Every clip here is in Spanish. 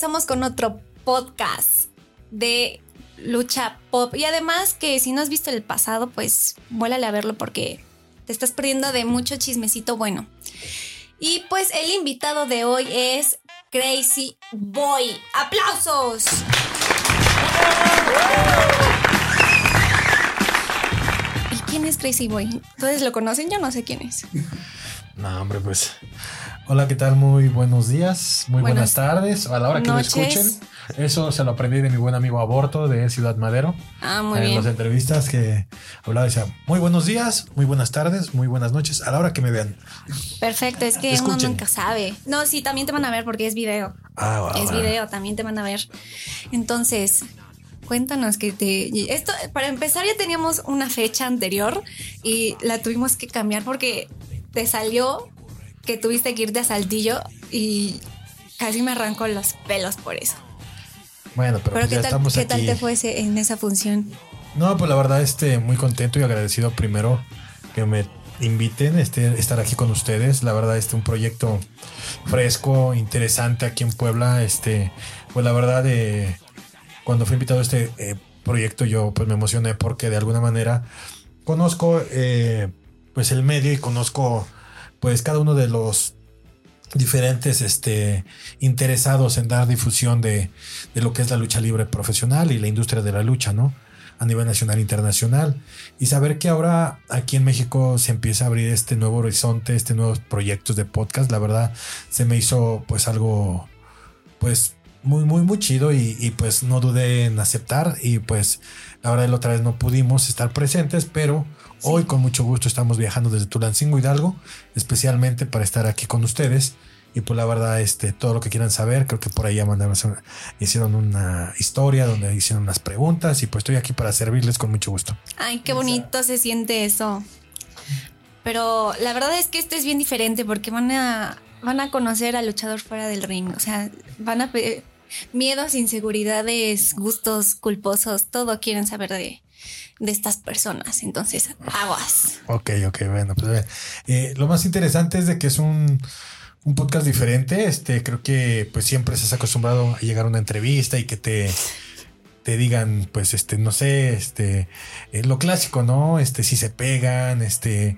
Empezamos con otro podcast de lucha pop. Y además que si no has visto el pasado, pues vuélale a verlo porque te estás perdiendo de mucho chismecito bueno. Y pues el invitado de hoy es Crazy Boy. ¡Aplausos! ¿Y quién es Crazy Boy? ¿Ustedes lo conocen? Yo no sé quién es. No, hombre, pues. Hola, ¿qué tal? Muy buenos días, muy buenas, tardes, a la hora que lo escuchen. Eso se lo aprendí de mi buen amigo Aborto de Ciudad Madero. Ah, muy en bien. las entrevistas que hablaba, decía, muy buenos días, muy buenas tardes, muy buenas noches, a la hora que me vean. Perfecto, es que uno nunca sabe. No, sí, también te van a ver porque es video. Ah, va, Es video, también te van a ver. Entonces, cuéntanos que te. Esto, para empezar, ya teníamos una fecha anterior y la tuvimos que cambiar porque te salió que tuviste que irte a Saltillo y casi me arrancó los pelos por eso. Bueno, pero, Pero pues ¿qué, ya tal, estamos ¿qué aquí. tal te fue ese- en esa función? No, pues la verdad, este, muy contento y agradecido primero que me inviten, este, estar aquí con ustedes. La verdad, este, un proyecto fresco, interesante aquí en Puebla. Este, pues la verdad, eh, cuando fui invitado a este eh, proyecto, yo pues me emocioné porque de alguna manera conozco, eh, pues el medio y conozco, pues cada uno de los diferentes este, interesados en dar difusión de, de lo que es la lucha libre profesional y la industria de la lucha, ¿no? A nivel nacional e internacional. Y saber que ahora aquí en México se empieza a abrir este nuevo horizonte, este nuevos proyectos de podcast, la verdad se me hizo pues algo pues muy, muy, muy chido y, y, pues no dudé en aceptar y pues la verdad la otra vez no pudimos estar presentes, pero hoy con mucho gusto estamos viajando desde Tulancingo Hidalgo, especialmente para estar aquí con ustedes. Y pues la verdad, este, todo lo que quieran saber, creo que por ahí ya mandaron, hicieron una historia donde hicieron unas preguntas y pues estoy aquí para servirles con mucho gusto. Ay, qué bonito se siente eso. Pero la verdad es que este es bien diferente porque van a, van a conocer al luchador fuera del ring. O sea, van a miedos, inseguridades, gustos culposos, todo quieren saber de, de estas personas. Entonces, aguas. Ok, ok, bueno, pues a ver. Eh, lo más interesante es de que es un, un podcast diferente. Este, creo que pues siempre estás acostumbrado a llegar a una entrevista y que te, te digan, pues, este, no sé, este, eh, lo clásico, ¿no? Este, si se pegan, este,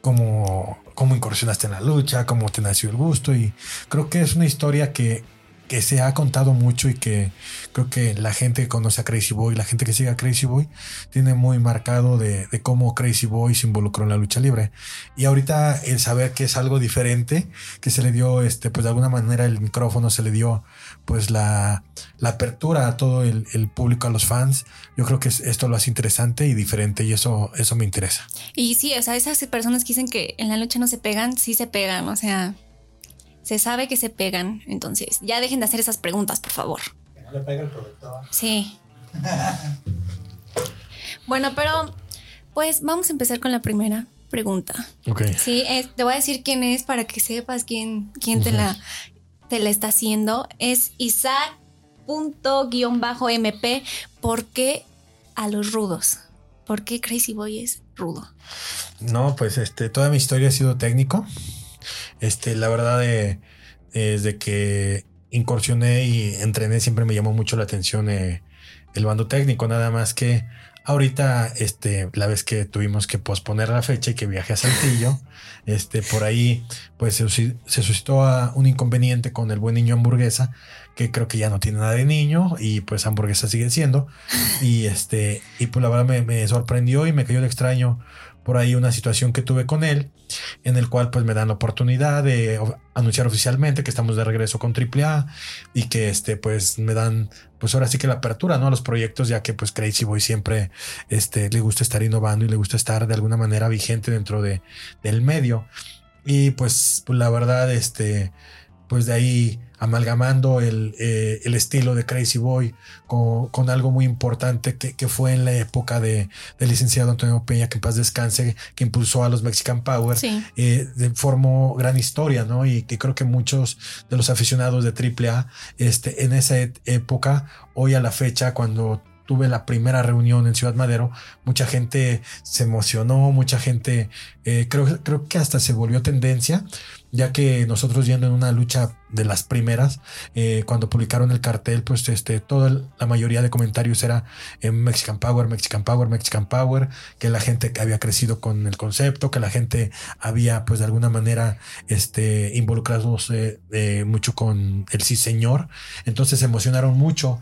cómo, cómo incursionaste en la lucha, cómo te nació el gusto. Y creo que es una historia que, que se ha contado mucho y que creo que la gente que conoce a Crazy Boy, la gente que sigue a Crazy Boy, tiene muy marcado de, cómo Crazy Boy se involucró en la lucha libre. Y ahorita el saber que es algo diferente, que se le dio, este, pues de alguna manera el micrófono se le dio, pues la, la apertura a todo el, el público, a los fans, yo creo que es- esto lo hace interesante y diferente y eso, eso me interesa. Y sí, o sea, esas personas que dicen que en la lucha no se pegan, sí se pegan. O sea, se sabe que se pegan. Entonces, ya dejen de hacer esas preguntas, por favor. no le pega el productor. Sí. bueno, pero pues vamos a empezar con la primera pregunta. Ok. Sí, eh, te voy a decir quién es para que sepas quién, quién te, la, te la está haciendo. Es Isaac.mp. ¿Por qué a los rudos? ¿Por qué Crazy Boy es rudo? No, pues este, toda mi historia ha sido técnico. Este, la verdad, eh, desde que incursioné y entrené, siempre me llamó mucho la atención eh, el bando técnico. Nada más que ahorita, este, la vez que tuvimos que posponer la fecha y que viajé a Saltillo, este, por ahí, pues se, se suscitó a un inconveniente con el buen niño hamburguesa, que creo que ya no tiene nada de niño y pues hamburguesa sigue siendo. Y este, y pues la verdad me, me sorprendió y me cayó de extraño por ahí una situación que tuve con él, en el cual pues me dan la oportunidad de anunciar oficialmente que estamos de regreso con AAA y que este pues me dan pues ahora sí que la apertura no a los proyectos ya que pues Crazy Boy siempre este le gusta estar innovando y le gusta estar de alguna manera vigente dentro de del medio. Y pues, pues, la verdad este pues de ahí amalgamando el, eh, el estilo de Crazy Boy con, con algo muy importante que, que fue en la época de, del licenciado Antonio Peña, que en paz descanse, que impulsó a los Mexican Power, Sí. eh, de- formó gran historia, ¿no? Y que creo que muchos de los aficionados de AAA, este, en esa et- época, hoy a la fecha, cuando tuve la primera reunión en Ciudad Madero, mucha gente se emocionó, mucha gente, eh, creo, creo que hasta se volvió tendencia, ya que nosotros yendo en una lucha de las primeras, eh, cuando publicaron el cartel, pues este, toda la mayoría de comentarios era en Mexican Power, Mexican Power, Mexican Power, que la gente había crecido con el concepto, que la gente había pues de alguna manera este, involucrados eh, mucho con el sí señor, entonces se emocionaron mucho.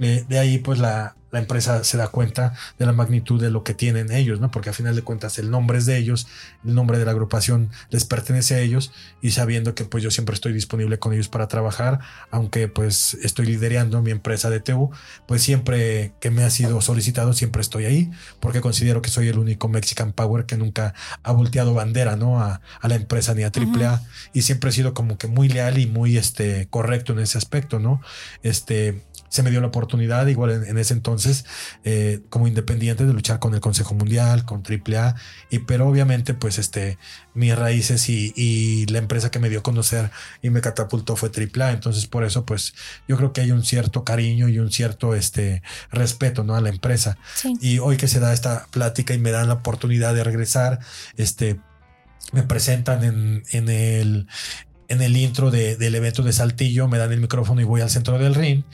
De ahí pues la, la empresa se da cuenta de la magnitud de lo que tienen ellos, ¿no? Porque a final de cuentas el nombre es de ellos, el nombre de la agrupación les pertenece a ellos y sabiendo que pues yo siempre estoy disponible con ellos para trabajar, aunque pues estoy liderando mi empresa de TU, pues siempre que me ha sido solicitado siempre estoy ahí porque considero que soy el único Mexican Power que nunca ha volteado bandera, ¿no? A, la empresa ni a AAA y siempre he sido como que muy leal y muy este correcto en ese aspecto, ¿no? Este se me dio la oportunidad, igual en, ese entonces, eh, como independiente, de luchar con el Consejo Mundial, con AAA, y pero obviamente, pues este, mis raíces y, la empresa que me dio a conocer y me catapultó fue AAA, entonces por eso, pues yo creo que hay un cierto cariño y un cierto este, respeto, ¿no? A la empresa. Y hoy que se da esta plática y me dan la oportunidad de regresar, este, me presentan en, en, el, en el intro del evento de Saltillo, me dan el micrófono y voy al centro del ring.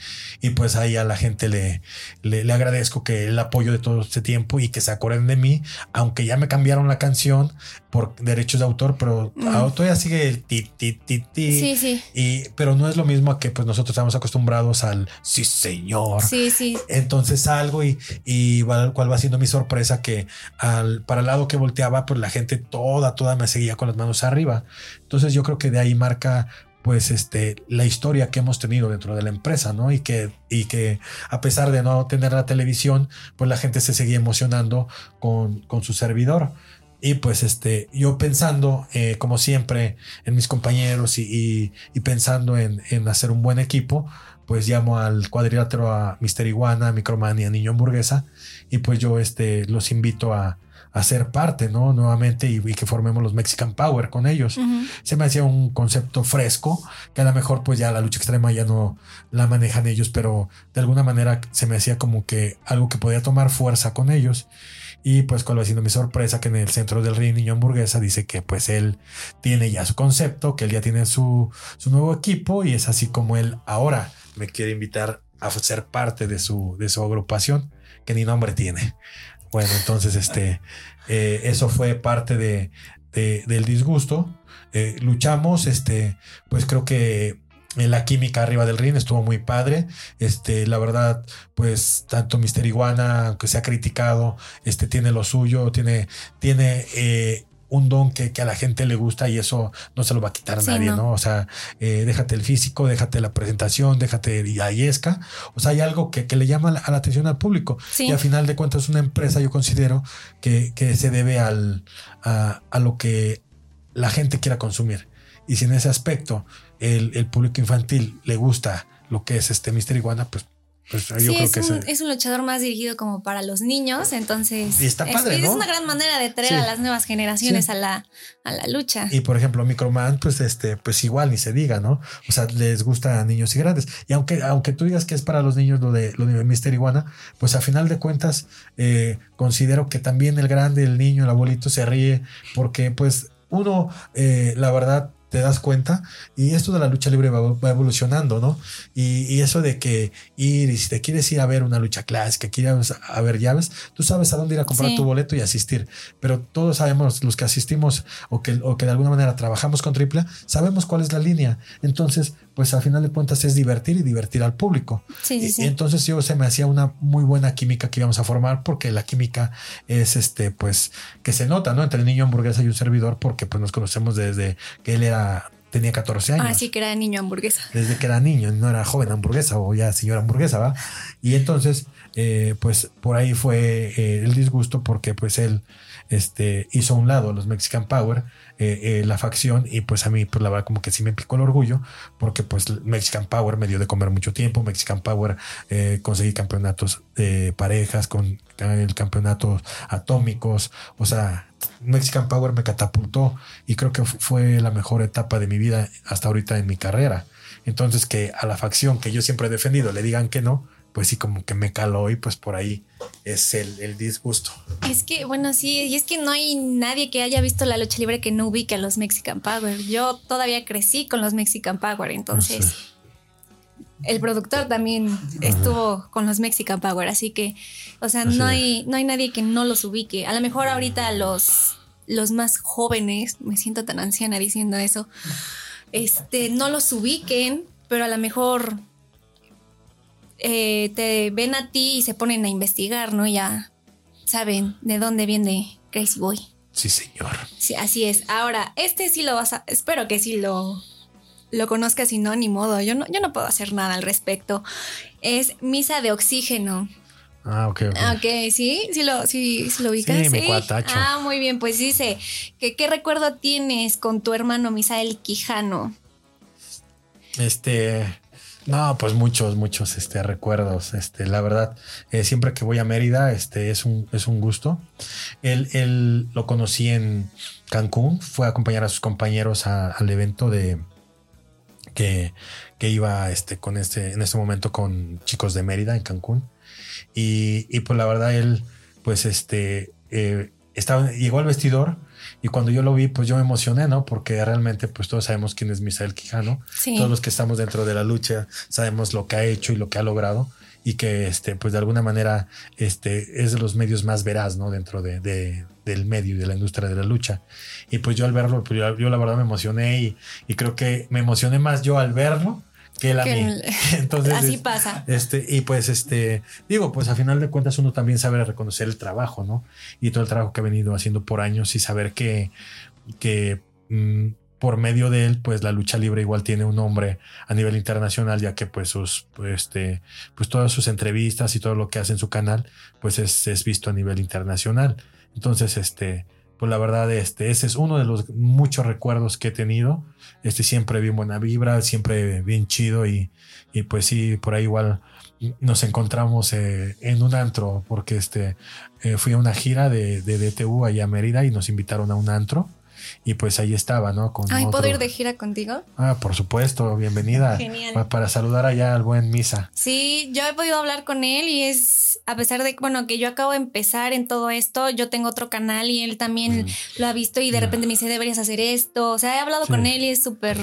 Y pues ahí a la gente le, le, agradezco que el apoyo de todo este tiempo y que se acuerden de mí, aunque ya me cambiaron la canción por derechos de autor, pero mm. todavía sigue el ti, ti, ti, ti. Sí, sí. Y, pero no es lo mismo a que pues nosotros estamos acostumbrados al sí, señor. Sí, sí. Entonces salgo y, y cuál va siendo mi sorpresa que al, para el lado que volteaba, pues la gente toda, toda me seguía con las manos arriba. Entonces yo creo que de ahí marca pues este la historia que hemos tenido dentro de la empresa, ¿no? Y que y que a pesar de no tener la televisión, pues la gente se seguía emocionando con, con su servidor. Y pues este, yo pensando, eh, como siempre, en mis compañeros y, y, pensando en, en, hacer un buen equipo, pues llamo al cuadrilátero a Mister Iguana, Microman y a Niño Hamburguesa. Y pues yo este, los invito a, hacer parte, ¿no? Nuevamente y, que formemos los Mexican Power con ellos. Se me hacía un concepto fresco, que a lo mejor pues ya la lucha extrema ya no la manejan ellos, pero de alguna manera se me hacía como que algo que podía tomar fuerza con ellos. Y pues cuando haciendo mi sorpresa que en el centro del ring Niño Hamburguesa dice que pues él tiene ya su concepto, que él ya tiene su, su nuevo equipo y es así como él ahora me quiere invitar a ser parte de su, de su agrupación que ni nombre tiene. Bueno, entonces este, eh, eso fue parte de, del disgusto. Eh, luchamos, este, pues creo que la química arriba del ring estuvo muy padre. Este, la verdad, pues tanto Mister Iguana, aunque se ha criticado, este tiene lo suyo, tiene, tiene eh, un don que, a la gente le gusta y eso no se lo va a quitar a nadie, no. O sea, eh, déjate el físico, déjate la presentación, déjate la yesca. O sea, hay algo que, le llama la, la, atención al público. Y al final de cuentas, una empresa yo considero que, se debe al, a, lo que la gente quiera consumir. Y si en ese aspecto el, el público infantil le gusta lo que es este Mister Iguana, pues pues, sí, es, un, luchador más dirigido como para los niños, entonces está padre, es, una gran manera de traer a las nuevas generaciones a, la, a la lucha. Y por ejemplo, Microman, pues este, pues igual ni se diga, ¿no? O sea, les gusta a niños y grandes. Y aunque, aunque tú digas que es para los niños lo de lo de Mister Iguana, pues a final de cuentas, eh, considero que también el grande, el niño, el abuelito se ríe, porque pues uno, eh, la verdad, te das cuenta. Y esto de la lucha libre va, evolucionando, ¿no? Y, eso de que ir, y si te quieres ir a ver una lucha clásica, quieres a ver llaves, tú sabes a dónde ir a comprar tu boleto y asistir. Pero todos sabemos, los que asistimos o que, o que de alguna manera trabajamos con AAA, sabemos cuál es la línea. Entonces, pues al final de cuentas es divertir y divertir al público. Sí, sí, y, entonces yo se me hacía una muy buena química que íbamos a formar porque la química es este, pues, que se nota, ¿no? Entre el niño hamburguesa y un servidor porque pues nos conocemos desde que él era tenía 14 años. Ah, sí, que era niño hamburguesa. Desde que era niño, no era joven hamburguesa o ya señora hamburguesa, ¿va? Y entonces, eh, pues por ahí fue eh, el disgusto porque pues él este, hizo a un lado a los Mexican Power eh, eh, la facción y pues a mí pues la verdad como que sí me picó el orgullo porque pues Mexican Power me dio de comer mucho tiempo, Mexican Power conseguí campeonatos de parejas con el campeonato atómicos, o sea, Mexican Power me catapultó y creo que fue la mejor etapa de mi vida hasta ahorita en mi carrera. Entonces que a la facción que yo siempre he defendido le digan que no, pues sí, como que me caló y pues por ahí es el, disgusto. Es que, bueno, sí, y es que no hay nadie que haya visto la lucha libre que no ubique a los Mexican Power. Yo todavía crecí con los Mexican Power, entonces el productor también estuvo con los Mexican Power, así que, o sea, no hay, no hay nadie que no los ubique. A lo mejor ahorita los, los más jóvenes, me siento tan anciana diciendo eso, este, no los ubiquen, pero a lo mejor eh, te ven a ti y se ponen a investigar, ¿no? Ya saben de dónde viene Crazy Boy. Sí, señor. Sí, así es. Ahora, este sí lo vas a. Espero que sí lo, lo conozcas y no, ni modo. Yo no, yo no puedo hacer nada al respecto. Es Misa de Oxígeno. Ah, ok, ok. Ok, sí, sí lo, sí, lo ubicas. Sí, mi cuatacho. Ah, muy bien, pues dice que qué recuerdo tienes con tu hermano Misael Quijano. Este, no, pues muchos, muchos este, recuerdos. Este, la verdad, eh, siempre que voy a Mérida, este, es un, es un gusto. Él, él lo conocí en Cancún, fue a acompañar a sus compañeros al evento de que, que iba este, con este, en este momento con chicos de Mérida en Cancún. Y, y pues la verdad, él, pues este, eh, estaba, llegó al vestidor y cuando yo lo vi, pues yo me emocioné, ¿no? Porque realmente, pues todos sabemos quién es Misael Quijano. Todos los que estamos dentro de la lucha sabemos lo que ha hecho y lo que ha logrado y que, este, pues de alguna manera, este, es de los medios más veraz, ¿no? Dentro de, del medio y de la industria de la lucha. Y pues yo al verlo, pues yo, la verdad me emocioné y, y creo que me emocioné más yo al verlo que él a mí. Entonces, así pasa. Este, y pues, este, digo, pues a final de cuentas uno también sabe reconocer el trabajo, ¿no? Y todo el trabajo que ha venido haciendo por años y saber que, que mm, por medio de él, pues la lucha libre igual tiene un nombre a nivel internacional, ya que pues sus, pues, este, pues todas sus entrevistas y todo lo que hace en su canal, pues es, es visto a nivel internacional. Entonces, este, pues la verdad, este, ese es uno de los muchos recuerdos que he tenido. Este siempre bien buena vibra, siempre bien chido y, y pues sí, por ahí igual nos encontramos eh, en un antro porque este eh, fui a una gira de, de DTU allá a Mérida y nos invitaron a un antro y pues ahí estaba, ¿no? Con Ay, ¿puedo ir de gira contigo? Ah, por supuesto, bienvenida. Genial. Para, saludar allá al buen Misa. Sí, yo he podido hablar con él y es, a pesar de, bueno, que yo acabo de empezar en todo esto, yo tengo otro canal y él también mm. lo ha visto y de repente me dice, deberías hacer esto. O sea, he hablado con él y es súper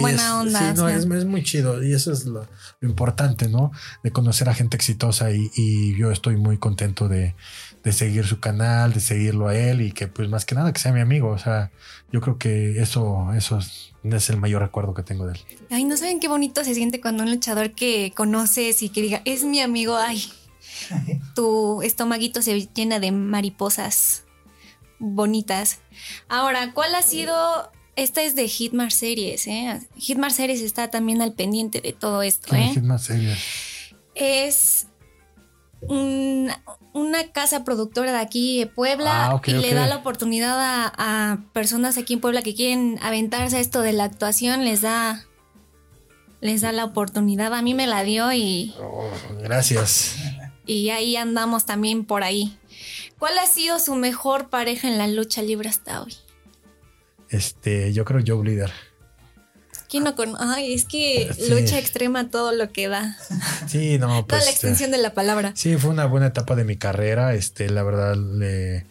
buena onda. Sí, no, es, muy chido y eso es lo, importante, ¿no? De conocer a gente exitosa y, y yo estoy muy contento de de seguir su canal, de seguirlo a él y que pues más que nada que sea mi amigo. O sea, yo creo que eso, eso es, el mayor recuerdo que tengo de él. Ay, no saben qué bonito se siente cuando un luchador que conoces y que diga, es mi amigo, ay, tu estomaguito se llena de mariposas bonitas. Ahora, ¿cuál ha sido esta es de Hitmar Series, ¿eh? Hitmar Series está también al pendiente de todo esto, ¿eh? Hitmar Series. Es una casa productora de aquí de Puebla ah, y le da la oportunidad a, personas aquí en Puebla que quieren aventarse a esto de la actuación, les da les da la oportunidad. A mí me la dio y oh, gracias. Y ahí andamos también por ahí. ¿Cuál ha sido su mejor pareja en la lucha libre hasta hoy? Este, yo creo Joe Leader. ¿Quién no Ay, es que lucha extrema todo lo que da. Sí, no, pues. Toda la extensión de la palabra. Sí, fue una buena etapa de mi carrera. Este, la verdad, le, eh,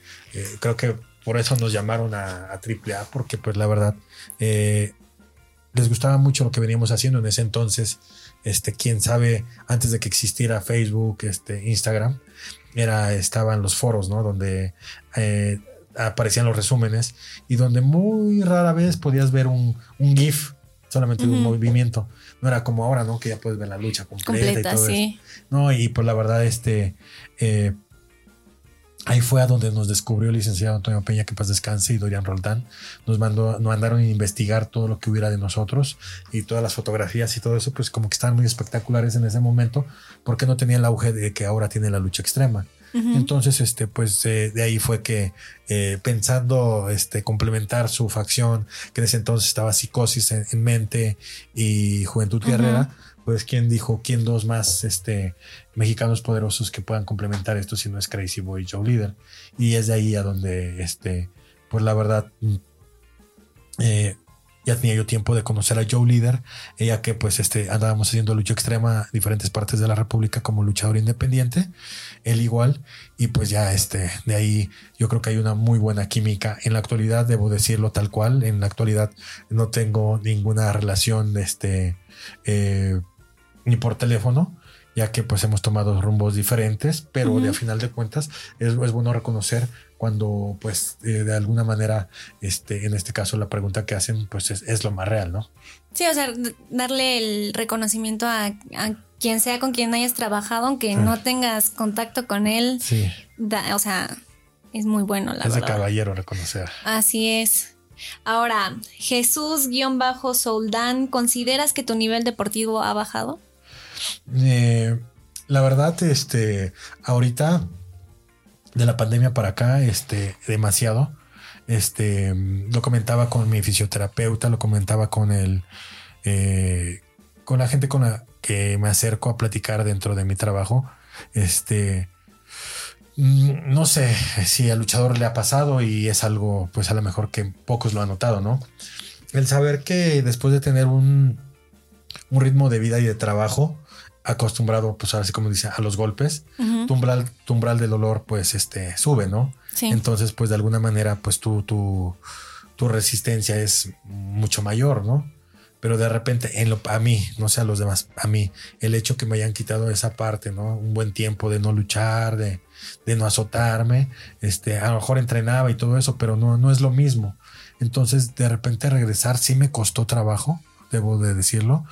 creo que por eso nos llamaron a, a AAA, porque pues la verdad, eh, les gustaba mucho lo que veníamos haciendo en ese entonces. Este, quién sabe, antes de que existiera Facebook, este, Instagram, era, estaban los foros, ¿no? Donde eh, aparecían los resúmenes y donde muy rara vez podías ver un, un GIF solamente de un movimiento. No era como ahora, ¿no? Que ya puedes ver la lucha completa, y todo sí. No, y pues la verdad, este. Eh, ahí fue a donde nos descubrió el licenciado Antonio Peña, que paz descanse, y Dorian Roldán. Nos mandó, nos mandaron a investigar todo lo que hubiera de nosotros y todas las fotografías y todo eso, pues como que estaban muy espectaculares en ese momento, porque no tenía el auge de que ahora tiene la lucha extrema. Entonces, este, pues eh, de ahí fue que eh, pensando este, complementar su facción, que en ese entonces estaba psicosis en, mente y juventud guerrera, pues quién dijo, quién dos más este, mexicanos poderosos que puedan complementar esto si no es Crazy Boy Joe Leader. Y es de ahí a donde, este, pues la verdad, mm, eh, ya tenía yo tiempo de conocer a Joe Líder, ella que pues este andábamos haciendo lucha extrema en diferentes partes de la República como luchador independiente, él igual, y pues ya este, de ahí yo creo que hay una muy buena química. En la actualidad, debo decirlo tal cual, en la actualidad no tengo ninguna relación, este, eh, ni por teléfono, ya que pues hemos tomado rumbos diferentes, pero de a final de cuentas es, es bueno reconocer cuando pues eh, de alguna manera, este, en este caso la pregunta que hacen pues es, lo más real, ¿no? Sí, o sea, darle el reconocimiento a, quien sea con quien hayas trabajado, aunque no tengas contacto con él. Sí. o sea, es muy bueno, la verdad. Es de caballero reconocer. Así es. Ahora, Jesús-Soldán, ¿consideras que tu nivel deportivo ha bajado? Eh, la verdad, este, ahorita de la pandemia para acá, este, demasiado. Este, lo comentaba con mi fisioterapeuta, lo comentaba con el, eh, con la gente con la que me acerco a platicar dentro de mi trabajo. Este, mm, no sé si al luchador le ha pasado y es algo, pues a lo mejor que pocos lo han notado, ¿no? El saber que después de tener un, un ritmo de vida y de trabajo, acostumbrado, pues así como dice, a los golpes, tu, umbral, tu, umbral, del dolor, pues este, sube, ¿no? Entonces, pues de alguna manera, pues tu, tu, tu resistencia es mucho mayor, ¿no? Pero de repente, en lo, a mí, no sé a los demás, a mí, el hecho que me hayan quitado esa parte, ¿no? Un buen tiempo de no luchar, de, de no azotarme, este, a lo mejor entrenaba y todo eso, pero no, no es lo mismo. Entonces, de repente regresar sí me costó trabajo, debo de decirlo.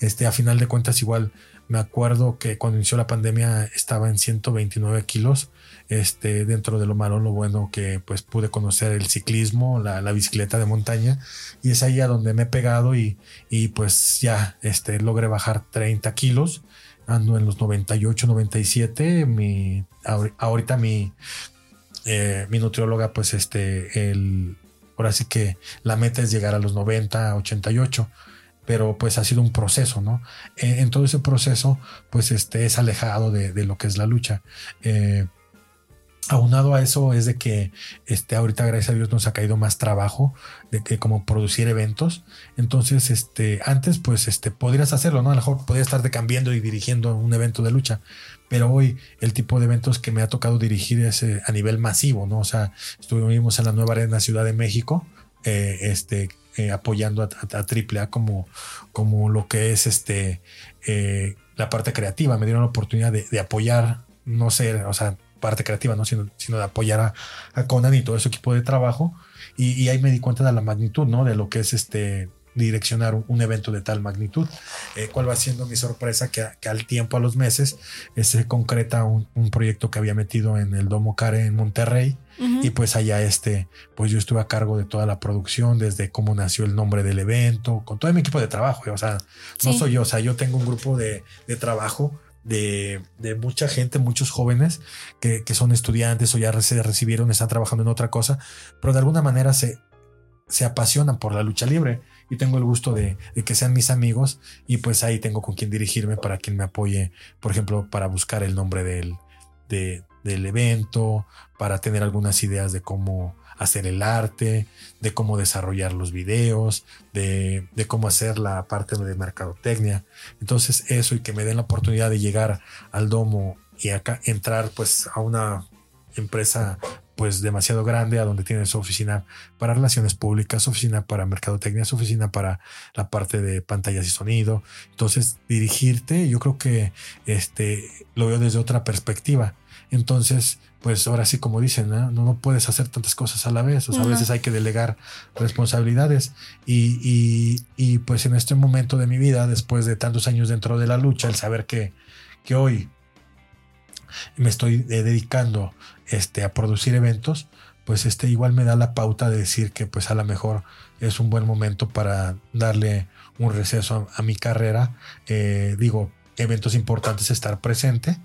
Este, a final de cuentas, igual me acuerdo que cuando inició la pandemia estaba en 129 kilos. Este, dentro de lo malo, lo bueno que pues pude conocer el ciclismo, la, bicicleta de montaña. Y es ahí a donde me he pegado y, y pues ya este, logré bajar 30 kilos. Ando en los 98, 97. Mi, ahorita mi, eh, mi nutrióloga, pues este, el, ahora sí que la meta es llegar a los 90, 88 pero pues ha sido un proceso, ¿no? Eh, en todo ese proceso, pues este es alejado de, lo que es la lucha. Eh, aunado a eso es de que este, ahorita gracias a Dios nos ha caído más trabajo de que como producir eventos. Entonces, este, antes pues este, podrías hacerlo, ¿no? A lo mejor podrías estarte cambiando y dirigiendo un evento de lucha. Pero hoy el tipo de eventos que me ha tocado dirigir es eh, a nivel masivo, ¿no? O sea, estuvimos en la nueva arena Ciudad de México, este, eh, apoyando a, AAA como, como lo que es este, eh, la parte creativa. Me dieron la oportunidad de, apoyar, no sé, o sea, parte creativa, no sino, sino de apoyar a, Conan y todo su equipo de trabajo. Y, y, ahí me di cuenta de la magnitud, ¿no? De lo que es este direccionar un, evento de tal magnitud. Eh, ¿Cuál va siendo mi sorpresa? Que, al tiempo, a los meses, se concreta un, proyecto que había metido en el Domo Care en Monterrey. Y pues allá este, pues yo estuve a cargo de toda la producción, desde cómo nació el nombre del evento, con todo mi equipo de trabajo. O sea, no soy yo, o sea, yo tengo un grupo de, trabajo de, mucha gente, muchos jóvenes que, que, son estudiantes o ya se recibieron, están trabajando en otra cosa, pero de alguna manera se, se apasionan por la lucha libre y tengo el gusto de, que sean mis amigos y pues ahí tengo con quien dirigirme para quien me apoye, por ejemplo, para buscar el nombre del, del evento, para tener algunas ideas de cómo hacer el arte, de cómo desarrollar los videos, de, de, cómo hacer la parte de mercadotecnia. Entonces eso y que me den la oportunidad de llegar al domo y acá entrar pues a una empresa pues demasiado grande, a donde tiene su oficina para relaciones públicas, su oficina para mercadotecnia, su oficina para la parte de pantallas y sonido. Entonces, dirigirte, yo creo que este lo veo desde otra perspectiva. Entonces, pues ahora sí, como dicen, no, no, puedes hacer tantas cosas a la vez. O sea, a veces hay que delegar responsabilidades. Y, y, y, pues en este momento de mi vida, después de tantos años dentro de la lucha, el saber que, que hoy me estoy eh, dedicando este, a producir eventos, pues este igual me da la pauta de decir que pues a lo mejor es un buen momento para darle un receso a, mi carrera. Eh, digo, eventos importantes estar presente,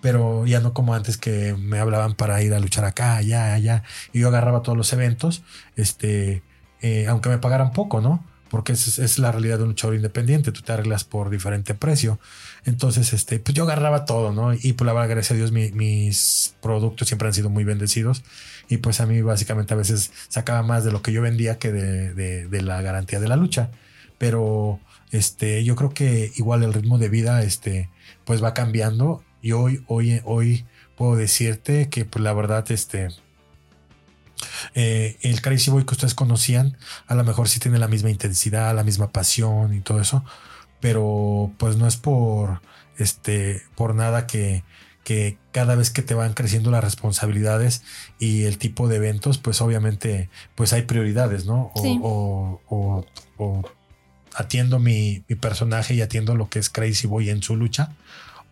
pero ya no como antes que me hablaban para ir a luchar acá, allá, allá, y yo agarraba todos los eventos, este, eh, aunque me pagaran poco, ¿no? Porque es, es la realidad de un luchador independiente, tú te arreglas por diferente precio. Entonces, este, pues yo agarraba todo, ¿no? Y pues la verdad, gracias a Dios, mis productos siempre han sido muy bendecidos. Y pues a mí básicamente a veces sacaba más de lo que yo vendía que de, de, de la garantía de la lucha. Pero este, yo creo que igual el ritmo de vida, este, pues va cambiando. Y hoy, hoy, hoy puedo decirte que pues la verdad, este, eh, el Crazy Boy que ustedes conocían, a lo mejor sí tiene la misma intensidad, la misma pasión y todo eso, pero pues no es por, este, por nada que, que cada vez que te van creciendo las responsabilidades y el tipo de eventos, pues obviamente, pues hay prioridades, ¿no? O, o, o, atiendo mi, mi, personaje y atiendo lo que es Crazy Boy en su lucha,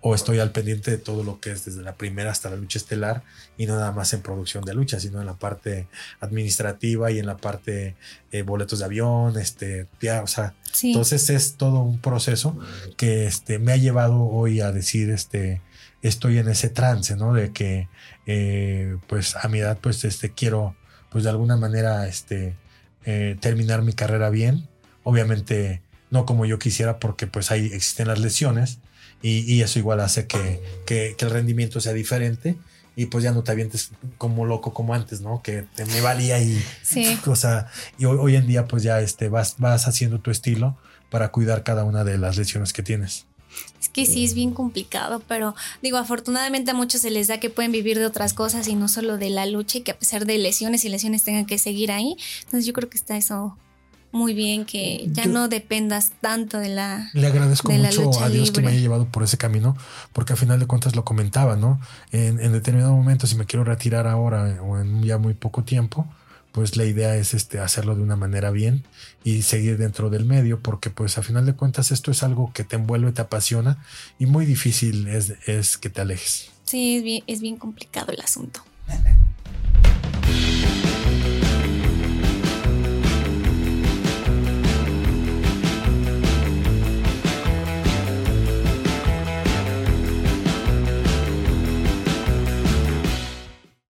o estoy al pendiente de todo lo que es desde la primera hasta la lucha estelar y no nada más en producción de lucha, sino en la parte administrativa y en la parte eh, boletos de avión, este, ya, o sea, entonces es todo un proceso que este, me ha llevado hoy a decir, este, estoy en ese trance, ¿no? De que, eh, pues a mi edad, pues, este, quiero, pues de alguna manera, este, eh, terminar mi carrera bien, obviamente no como yo quisiera porque pues ahí existen las lesiones, y, eso igual hace que, que, el rendimiento sea diferente y pues ya no te avientes como loco como antes, ¿no? Que te me valía y, sí. o sea, y hoy, hoy, en día pues ya este, vas, vas haciendo tu estilo para cuidar cada una de las lesiones que tienes. Es que sí, es bien complicado, pero digo, afortunadamente a muchos se les da que pueden vivir de otras cosas y no solo de la lucha y que a pesar de lesiones y lesiones tengan que seguir ahí. Entonces yo creo que está eso muy bien que ya no dependas tanto de la. Le agradezco mucho a Dios que me haya llevado por ese camino, porque al final de cuentas lo comentaba, ¿no? En, determinado momento, si me quiero retirar ahora o en ya muy poco tiempo, pues la idea es este, hacerlo de una manera bien y seguir dentro del medio, porque pues a final de cuentas esto es algo que te envuelve, te apasiona y muy difícil es, es que te alejes. Sí, es bien, es bien complicado el asunto.